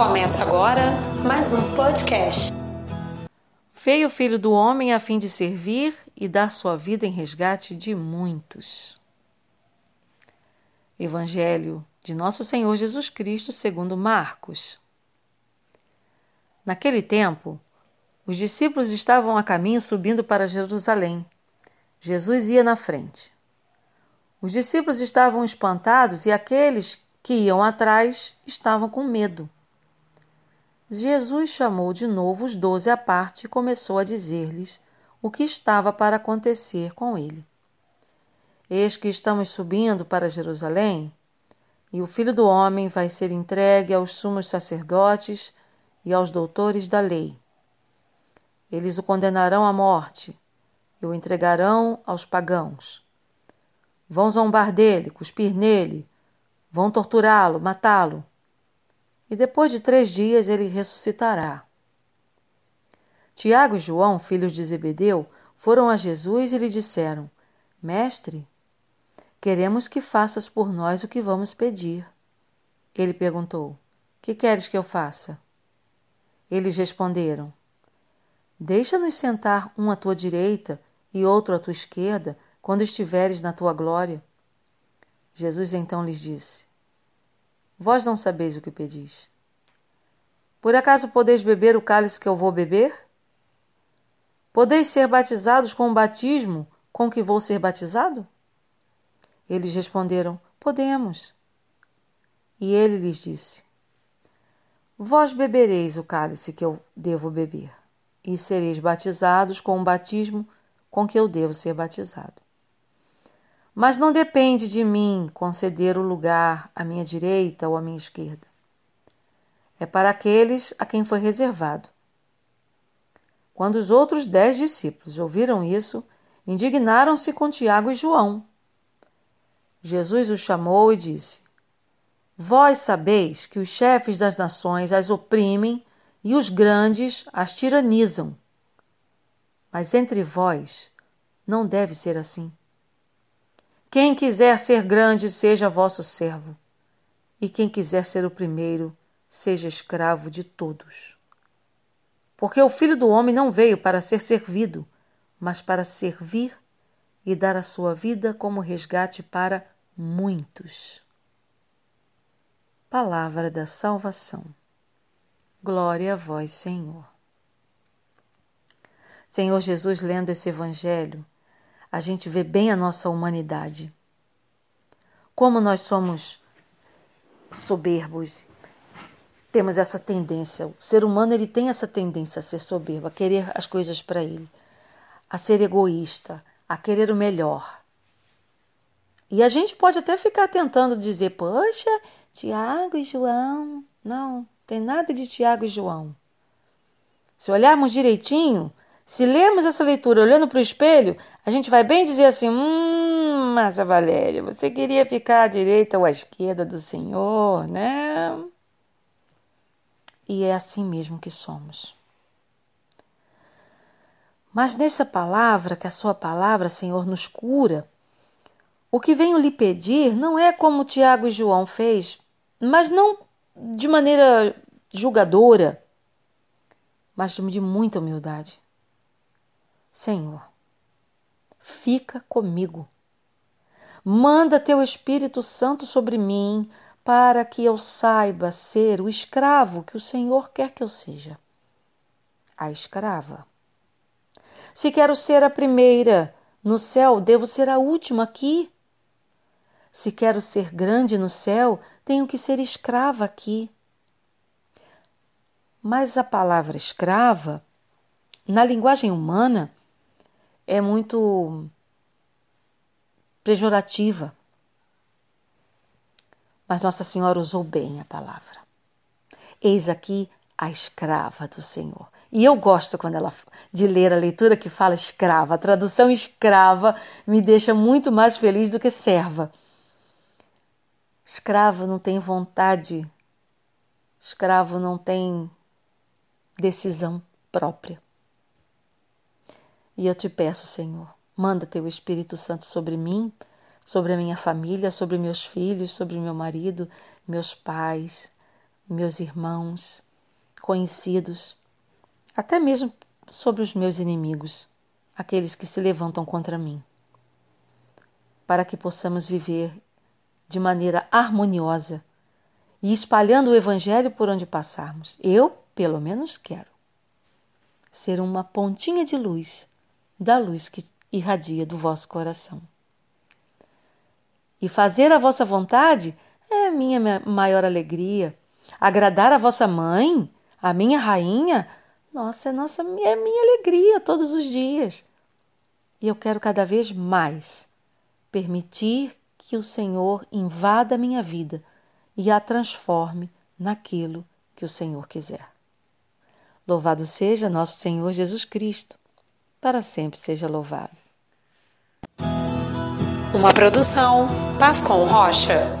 Começa agora mais um podcast. Veio o Filho do Homem a fim de servir e dar sua vida em resgate de muitos. Evangelho de Nosso Senhor Jesus Cristo segundo Marcos. Naquele tempo, os discípulos estavam a caminho subindo para Jerusalém. Jesus ia na frente. Os discípulos estavam espantados e aqueles que iam atrás estavam com medo. Jesus chamou de novo os doze à parte e começou a dizer-lhes o que estava para acontecer com ele. Eis que estamos subindo para Jerusalém, e o filho do homem vai ser entregue aos sumos sacerdotes e aos doutores da lei. Eles o condenarão à morte e o entregarão aos pagãos. Vão zombar dele, cuspir nele, vão torturá-lo, matá-lo e depois de três dias ele ressuscitará. Tiago e João, filhos de Zebedeu, foram a Jesus e lhe disseram: Mestre, queremos que faças por nós o que vamos pedir. Ele perguntou: Que queres que eu faça? Eles responderam: Deixa-nos sentar um à tua direita e outro à tua esquerda, quando estiveres na tua glória. Jesus então lhes disse: Vós não sabeis o que pedis. Por acaso podeis beber o cálice que eu vou beber? Podeis ser batizados com o batismo com que vou ser batizado? Eles responderam: Podemos. E ele lhes disse: Vós bebereis o cálice que eu devo beber, e sereis batizados com o batismo com que eu devo ser batizado. Mas não depende de mim conceder o lugar à minha direita ou à minha esquerda. É para aqueles a quem foi reservado. Quando os outros dez discípulos ouviram isso, indignaram-se com Tiago e João. Jesus os chamou e disse: Vós sabeis que os chefes das nações as oprimem e os grandes as tiranizam. Mas entre vós não deve ser assim. Quem quiser ser grande, seja vosso servo, e quem quiser ser o primeiro, seja escravo de todos. Porque o Filho do Homem não veio para ser servido, mas para servir e dar a sua vida como resgate para muitos. Palavra da salvação. Glória a vós, Senhor. Senhor Jesus, lendo esse Evangelho, a gente vê bem a nossa humanidade. Como nós somos soberbos, temos essa tendência. O ser humano ele tem essa tendência a ser soberbo, a querer as coisas para ele, a ser egoísta, a querer o melhor. E a gente pode até ficar tentando dizer, poxa, Tiago e João. Não, tem nada de Tiago e João. Se olharmos direitinho, se lermos essa leitura olhando para o espelho, a gente vai bem dizer assim: Hum, Márcia Valéria, você queria ficar à direita ou à esquerda do Senhor, né? E é assim mesmo que somos. Mas nessa palavra, que a Sua palavra, Senhor, nos cura, o que venho lhe pedir não é como Tiago e João fez, mas não de maneira julgadora, mas de muita humildade. Senhor, fica comigo. Manda teu Espírito Santo sobre mim, para que eu saiba ser o escravo que o Senhor quer que eu seja. A escrava. Se quero ser a primeira no céu, devo ser a última aqui. Se quero ser grande no céu, tenho que ser escrava aqui. Mas a palavra escrava, na linguagem humana, é muito pejorativa. Mas Nossa Senhora usou bem a palavra. Eis aqui a escrava do Senhor. E eu gosto quando ela de ler a leitura que fala escrava. A tradução escrava me deixa muito mais feliz do que serva. Escravo não tem vontade. Escravo não tem decisão própria. E eu te peço, Senhor, manda teu Espírito Santo sobre mim, sobre a minha família, sobre meus filhos, sobre meu marido, meus pais, meus irmãos, conhecidos, até mesmo sobre os meus inimigos, aqueles que se levantam contra mim, para que possamos viver de maneira harmoniosa e espalhando o Evangelho por onde passarmos. Eu, pelo menos, quero ser uma pontinha de luz da luz que irradia do vosso coração. E fazer a vossa vontade é a minha maior alegria. Agradar a vossa mãe, a minha rainha, nossa, é, nossa, é minha alegria todos os dias. E eu quero cada vez mais permitir que o Senhor invada a minha vida e a transforme naquilo que o Senhor quiser. Louvado seja nosso Senhor Jesus Cristo, para sempre seja louvado. Uma produção Pascom Rocha.